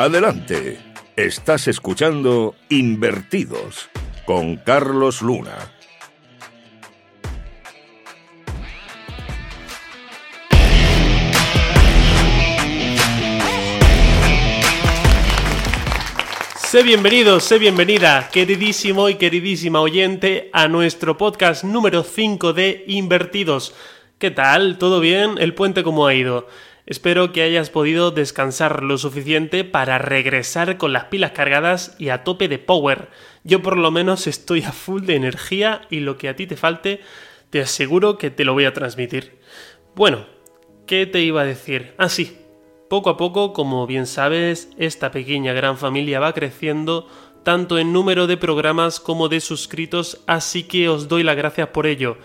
Adelante. Estás escuchando Invertidos con Carlos Luna. Sé bienvenido, sé bienvenida, queridísimo y queridísima oyente, a nuestro podcast número 5 de Invertidos. ¿Qué tal? ¿Todo bien? ¿El puente cómo ha ido? Espero que hayas podido descansar lo suficiente para regresar con las pilas cargadas y a tope de power. Yo por lo menos estoy a full de energía y lo que a ti te falte, te aseguro que te lo voy a transmitir. Bueno, ¿qué te iba a decir? Ah, sí. Poco a poco, como bien sabes, esta pequeña gran familia va creciendo tanto en número de programas como de suscritos, así que os doy las gracias por ello.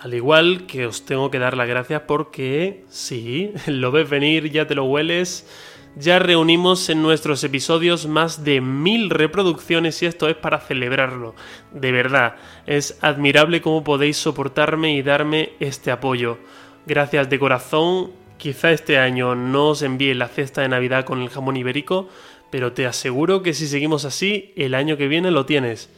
Al igual que os tengo que dar las gracias porque, sí, lo ves venir, ya te lo hueles, ya reunimos en nuestros episodios más de mil reproducciones y esto es para celebrarlo. De verdad, es admirable cómo podéis soportarme y darme este apoyo. Gracias de corazón, quizá este año no os envíe la cesta de Navidad con el jamón ibérico, pero te aseguro que si seguimos así, el año que viene lo tienes.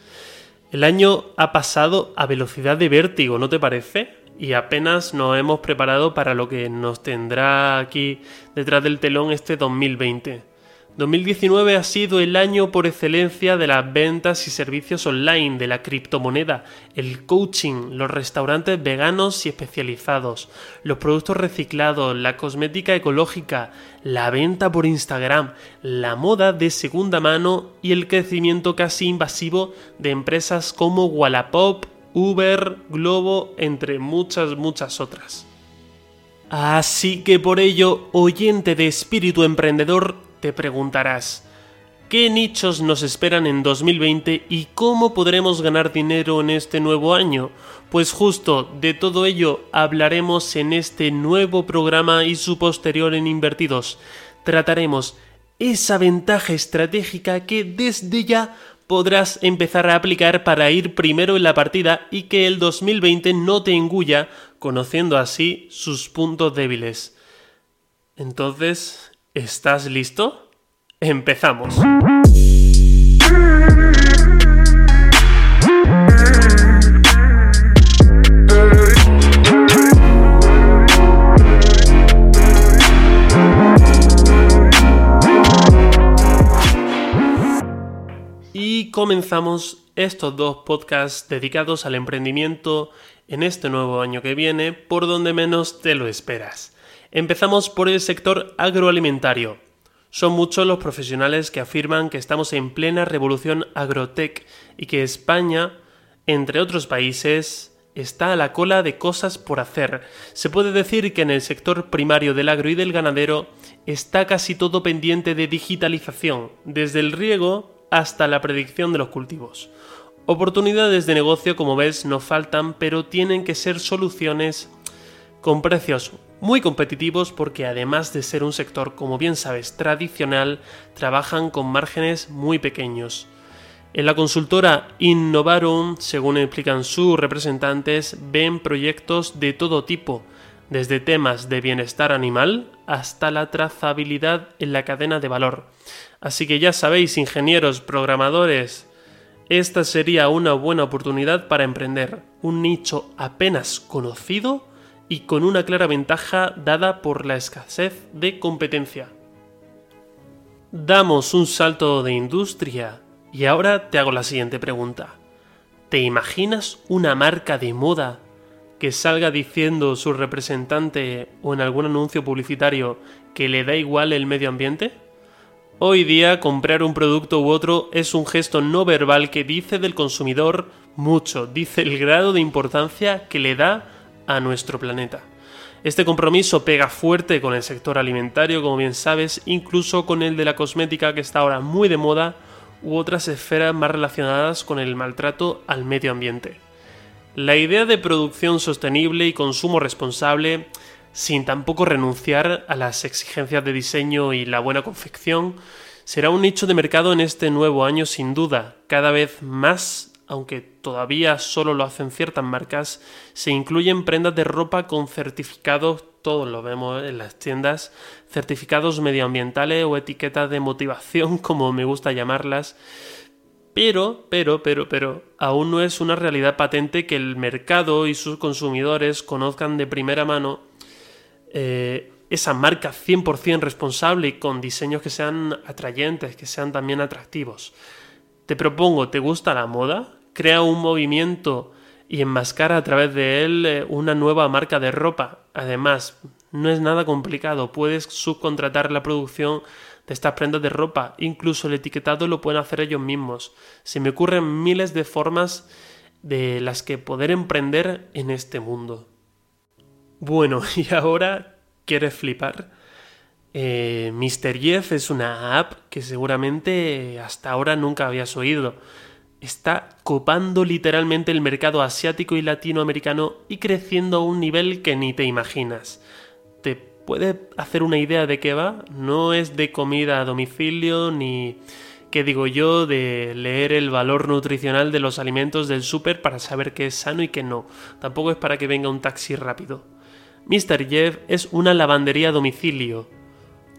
El año ha pasado a velocidad de vértigo, ¿no te parece? Y apenas nos hemos preparado para lo que nos tendrá aquí detrás del telón este 2020. 2019 ha sido el año por excelencia de las ventas y servicios online, de la criptomoneda, el coaching, los restaurantes veganos y especializados, los productos reciclados, la cosmética ecológica, la venta por Instagram, la moda de segunda mano y el crecimiento casi invasivo de empresas como Wallapop, Uber, Globo, entre muchas, muchas otras. Así que por ello, oyente de espíritu emprendedor, te preguntarás, ¿qué nichos nos esperan en 2020 y cómo podremos ganar dinero en este nuevo año? Pues justo de todo ello hablaremos en este nuevo programa y su posterior en Invertidos. Trataremos esa ventaja estratégica que desde ya podrás empezar a aplicar para ir primero en la partida y que el 2020 no te engulla, conociendo así sus puntos débiles. Entonces, ¿Estás listo? Empezamos. Y comenzamos estos dos podcasts dedicados al emprendimiento en este nuevo año que viene, por donde menos te lo esperas. Empezamos por el sector agroalimentario. Son muchos los profesionales que afirman que estamos en plena revolución agrotech y que España, entre otros países, está a la cola de cosas por hacer. Se puede decir que en el sector primario del agro y del ganadero está casi todo pendiente de digitalización, desde el riego hasta la predicción de los cultivos. Oportunidades de negocio, como ves, no faltan, pero tienen que ser soluciones con precios muy competitivos porque además de ser un sector, como bien sabes, tradicional, trabajan con márgenes muy pequeños. En la consultora Innovarum, según explican sus representantes, ven proyectos de todo tipo, desde temas de bienestar animal hasta la trazabilidad en la cadena de valor. Así que ya sabéis, ingenieros, programadores, esta sería una buena oportunidad para emprender un nicho apenas conocido y con una clara ventaja dada por la escasez de competencia. Damos un salto de industria y ahora te hago la siguiente pregunta. ¿Te imaginas una marca de moda que salga diciendo su representante o en algún anuncio publicitario que le da igual el medio ambiente? Hoy día comprar un producto u otro es un gesto no verbal que dice del consumidor mucho, dice el grado de importancia que le da a nuestro planeta. Este compromiso pega fuerte con el sector alimentario, como bien sabes, incluso con el de la cosmética que está ahora muy de moda, u otras esferas más relacionadas con el maltrato al medio ambiente. La idea de producción sostenible y consumo responsable, sin tampoco renunciar a las exigencias de diseño y la buena confección, será un nicho de mercado en este nuevo año sin duda, cada vez más aunque todavía solo lo hacen ciertas marcas, se incluyen prendas de ropa con certificados, todos lo vemos en las tiendas, certificados medioambientales o etiquetas de motivación, como me gusta llamarlas. Pero, pero, pero, pero, aún no es una realidad patente que el mercado y sus consumidores conozcan de primera mano eh, esa marca 100% responsable y con diseños que sean atrayentes, que sean también atractivos. Te propongo, ¿te gusta la moda? Crea un movimiento y enmascara a través de él eh, una nueva marca de ropa. Además, no es nada complicado, puedes subcontratar la producción de estas prendas de ropa, incluso el etiquetado lo pueden hacer ellos mismos. Se me ocurren miles de formas de las que poder emprender en este mundo. Bueno, y ahora, ¿quieres flipar? Eh, Mr. Jeff es una app que seguramente hasta ahora nunca habías oído. Está copando literalmente el mercado asiático y latinoamericano y creciendo a un nivel que ni te imaginas. ¿Te puede hacer una idea de qué va? No es de comida a domicilio ni, qué digo yo, de leer el valor nutricional de los alimentos del súper para saber qué es sano y qué no. Tampoco es para que venga un taxi rápido. Mr. Jeff es una lavandería a domicilio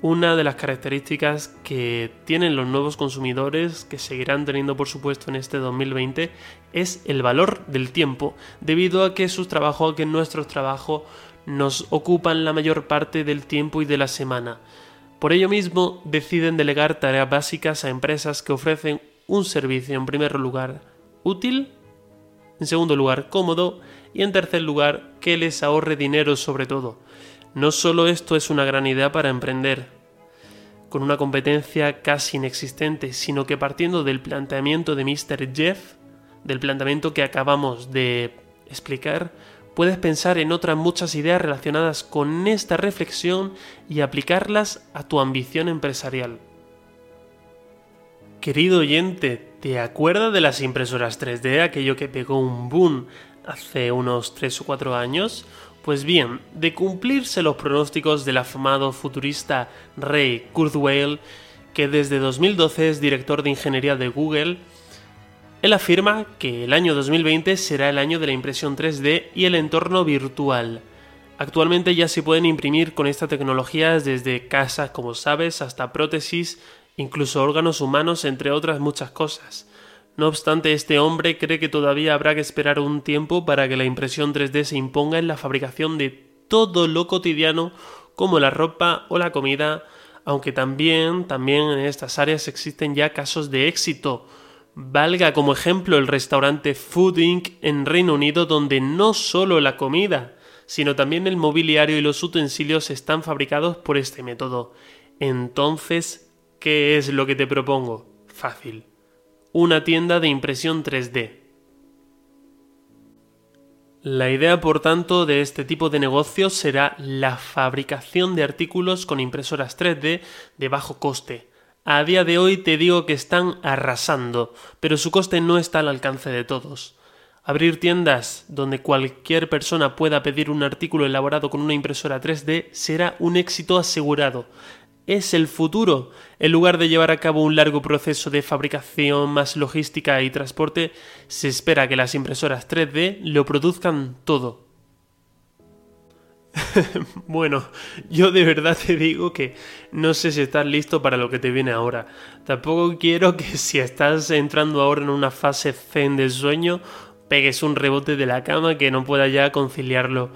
una de las características que tienen los nuevos consumidores, que seguirán teniendo por supuesto en este 2020, es el valor del tiempo, debido a que sus trabajos, que nuestros trabajos nos ocupan la mayor parte del tiempo y de la semana. Por ello mismo, deciden delegar tareas básicas a empresas que ofrecen un servicio en primer lugar útil, en segundo lugar cómodo y en tercer lugar que les ahorre dinero sobre todo. No solo esto es una gran idea para emprender, con una competencia casi inexistente, sino que partiendo del planteamiento de Mr. Jeff, del planteamiento que acabamos de explicar, puedes pensar en otras muchas ideas relacionadas con esta reflexión y aplicarlas a tu ambición empresarial. Querido oyente, ¿te acuerdas de las impresoras 3D, aquello que pegó un boom hace unos 3 o 4 años? Pues bien, de cumplirse los pronósticos del afamado futurista Ray Kurzweil, que desde 2012 es director de ingeniería de Google, él afirma que el año 2020 será el año de la impresión 3D y el entorno virtual. Actualmente ya se pueden imprimir con esta tecnología desde casas, como sabes, hasta prótesis, incluso órganos humanos, entre otras muchas cosas. No obstante, este hombre cree que todavía habrá que esperar un tiempo para que la impresión 3D se imponga en la fabricación de todo lo cotidiano como la ropa o la comida, aunque también, también en estas áreas existen ya casos de éxito. Valga como ejemplo el restaurante Food Inc. en Reino Unido donde no solo la comida, sino también el mobiliario y los utensilios están fabricados por este método. Entonces, ¿qué es lo que te propongo? Fácil una tienda de impresión 3D. La idea, por tanto, de este tipo de negocio será la fabricación de artículos con impresoras 3D de bajo coste. A día de hoy te digo que están arrasando, pero su coste no está al alcance de todos. Abrir tiendas donde cualquier persona pueda pedir un artículo elaborado con una impresora 3D será un éxito asegurado es el futuro. En lugar de llevar a cabo un largo proceso de fabricación más logística y transporte, se espera que las impresoras 3D lo produzcan todo. bueno, yo de verdad te digo que no sé si estás listo para lo que te viene ahora. Tampoco quiero que si estás entrando ahora en una fase zen del sueño, pegues un rebote de la cama que no pueda ya conciliarlo.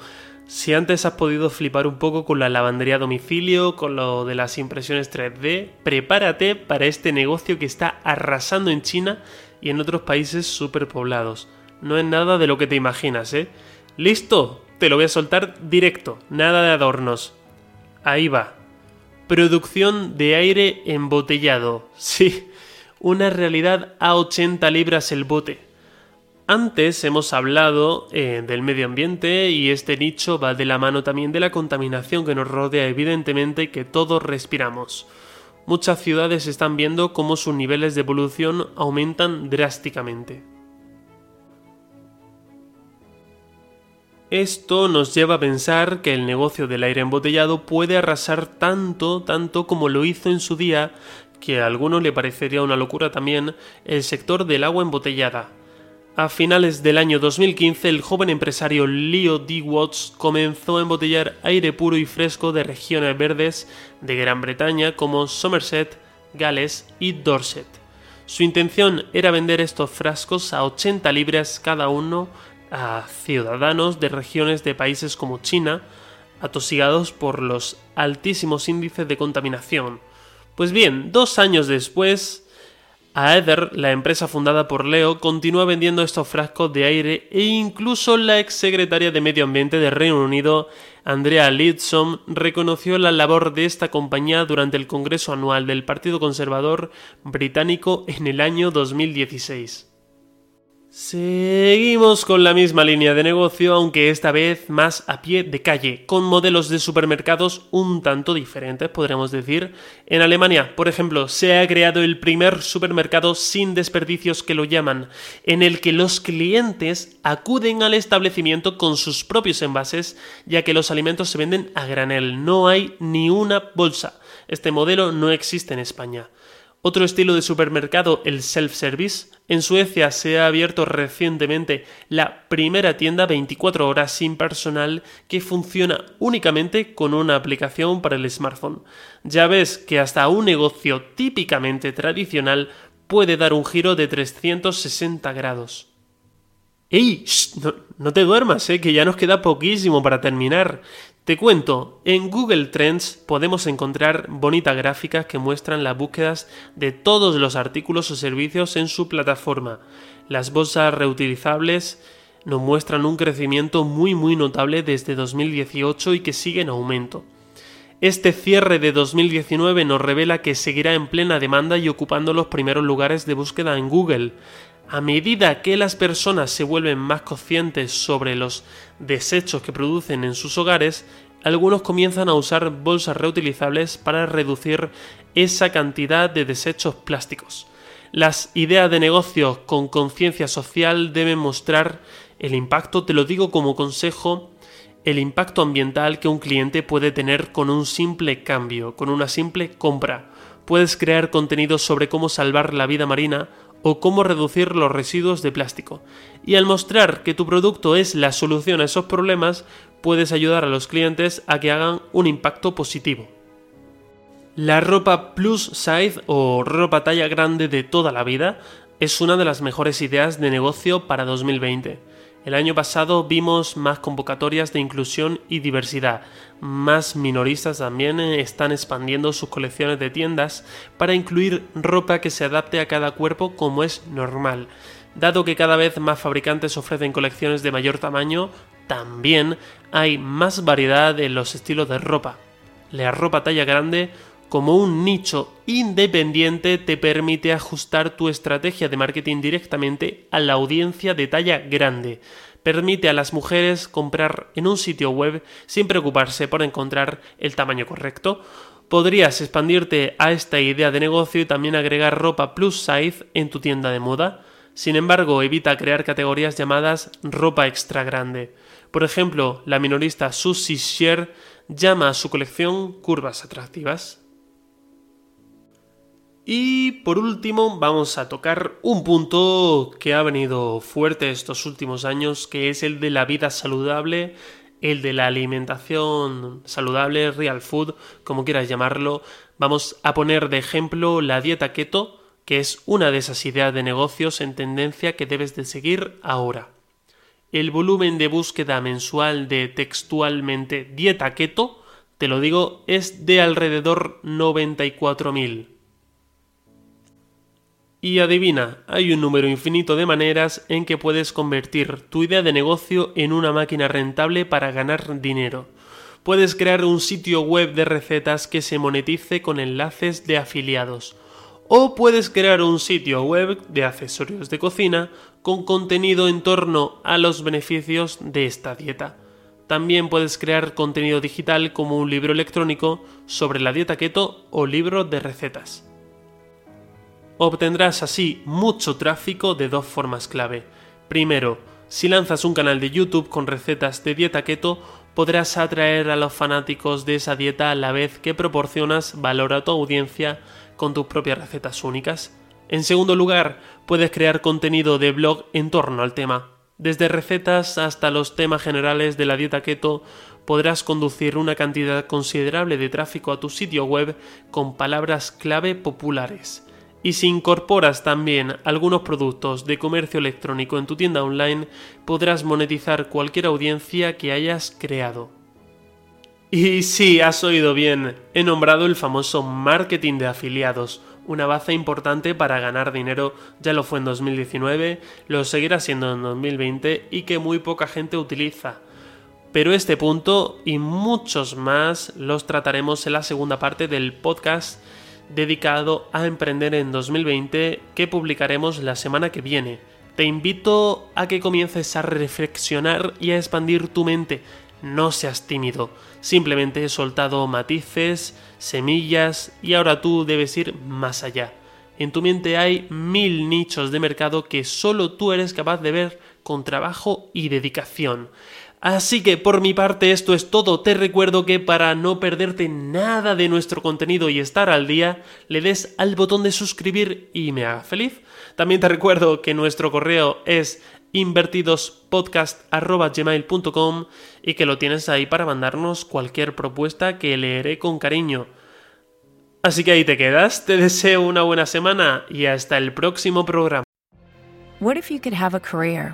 Si antes has podido flipar un poco con la lavandería a domicilio, con lo de las impresiones 3D, prepárate para este negocio que está arrasando en China y en otros países superpoblados. No es nada de lo que te imaginas, ¿eh? ¿Listo? Te lo voy a soltar directo, nada de adornos. Ahí va. Producción de aire embotellado. Sí, una realidad a 80 libras el bote Antes hemos hablado eh, del medio ambiente y este nicho va de la mano también de la contaminación que nos rodea evidentemente y que todos respiramos. Muchas ciudades están viendo cómo sus niveles de polución aumentan drásticamente. Esto nos lleva a pensar que el negocio del aire embotellado puede arrasar tanto, tanto como lo hizo en su día, que a algunos le parecería una locura también, el sector del agua embotellada. A finales del año 2015, el joven empresario Leo D. Watts comenzó a embotellar aire puro y fresco de regiones verdes de Gran Bretaña como Somerset, Gales y Dorset. Su intención era vender estos frascos a 80 libras cada uno a ciudadanos de regiones de países como China, atosigados por los altísimos índices de contaminación. Pues bien, dos años después, Aether, la empresa fundada por Leo, continúa vendiendo estos frascos de aire e incluso la ex secretaria de Medio Ambiente de Reino Unido, Andrea Leadsom, reconoció la labor de esta compañía durante el Congreso Anual del Partido Conservador británico en el año 2016. Seguimos con la misma línea de negocio, aunque esta vez más a pie de calle, con modelos de supermercados un tanto diferentes, podríamos decir. En Alemania, por ejemplo, se ha creado el primer supermercado sin desperdicios que lo llaman, en el que los clientes acuden al establecimiento con sus propios envases, ya que los alimentos se venden a granel, no hay ni una bolsa. Este modelo no existe en España. Otro estilo de supermercado, el self-service. En Suecia se ha abierto recientemente la primera tienda 24 horas sin personal que funciona únicamente con una aplicación para el smartphone. Ya ves que hasta un negocio típicamente tradicional puede dar un giro de 360 grados. ¡Ey! No, no, te duermas, ¿eh? que ya nos queda poquísimo para terminar. Te cuento, en Google Trends podemos encontrar bonitas gráficas que muestran las búsquedas de todos los artículos o servicios en su plataforma. Las bolsas reutilizables nos muestran un crecimiento muy muy notable desde 2018 y que sigue en aumento. Este cierre de 2019 nos revela que seguirá en plena demanda y ocupando los primeros lugares de búsqueda en Google. A medida que las personas se vuelven más conscientes sobre los desechos que producen en sus hogares, algunos comienzan a usar bolsas reutilizables para reducir esa cantidad de desechos plásticos. Las ideas de negocio con conciencia social deben mostrar el impacto, te lo digo como consejo, el impacto ambiental que un cliente puede tener con un simple cambio, con una simple compra. Puedes crear contenido sobre cómo salvar la vida marina o cómo reducir los residuos de plástico. Y al mostrar que tu producto es la solución a esos problemas, puedes ayudar a los clientes a que hagan un impacto positivo. La ropa plus size o ropa talla grande de toda la vida es una de las mejores ideas de negocio para 2020. El año pasado vimos más convocatorias de inclusión y diversidad. Más minoristas también eh, están expandiendo sus colecciones de tiendas para incluir ropa que se adapte a cada cuerpo como es normal. Dado que cada vez más fabricantes ofrecen colecciones de mayor tamaño, también hay más variedad en los estilos de ropa. La ropa talla grande como un nicho independiente te permite ajustar tu estrategia de marketing directamente a la audiencia de talla grande. Permite a las mujeres comprar en un sitio web sin preocuparse por encontrar el tamaño correcto. Podrías expandirte a esta idea de negocio y también agregar ropa plus size en tu tienda de moda. Sin embargo, evita crear categorías llamadas ropa extra grande. Por ejemplo, la minorista Susie Sher llama a su colección curvas atractivas. Y por último vamos a tocar un punto que ha venido fuerte estos últimos años, que es el de la vida saludable, el de la alimentación saludable, real food, como quieras llamarlo. Vamos a poner de ejemplo la dieta keto, que es una de esas ideas de negocios en tendencia que debes de seguir ahora. El volumen de búsqueda mensual de textualmente dieta keto, te lo digo, es de alrededor 94.000. Y adivina, hay un número infinito de maneras en que puedes convertir tu idea de negocio en una máquina rentable para ganar dinero. Puedes crear un sitio web de recetas que se monetice con enlaces de afiliados. O puedes crear un sitio web de accesorios de cocina con contenido en torno a los beneficios de esta dieta. También puedes crear contenido digital como un libro electrónico sobre la dieta keto o libro de recetas. Obtendrás así mucho tráfico de dos formas clave. Primero, si lanzas un canal de YouTube con recetas de dieta keto, podrás atraer a los fanáticos de esa dieta a la vez que proporcionas valor a tu audiencia con tus propias recetas únicas. En segundo lugar, puedes crear contenido de blog en torno al tema. Desde recetas hasta los temas generales de la dieta keto, podrás conducir una cantidad considerable de tráfico a tu sitio web con palabras clave populares. Y si incorporas también algunos productos de comercio electrónico en tu tienda online, podrás monetizar cualquier audiencia que hayas creado. Y sí, has oído bien, he nombrado el famoso marketing de afiliados, una base importante para ganar dinero, ya lo fue en 2019, lo seguirá siendo en 2020 y que muy poca gente utiliza. Pero este punto y muchos más los trataremos en la segunda parte del podcast dedicado a emprender en 2020 que publicaremos la semana que viene. Te invito a que comiences a reflexionar y a expandir tu mente. No seas tímido, simplemente he soltado matices, semillas y ahora tú debes ir más allá. En tu mente hay mil nichos de mercado que solo tú eres capaz de ver con trabajo y dedicación. Así que por mi parte esto es todo. Te recuerdo que para no perderte nada de nuestro contenido y estar al día, le des al botón de suscribir y me haga feliz. También te recuerdo que nuestro correo es invertidospodcast.gmail.com y que lo tienes ahí para mandarnos cualquier propuesta que leeré con cariño. Así que ahí te quedas, te deseo una buena semana y hasta el próximo programa. What if you could have a career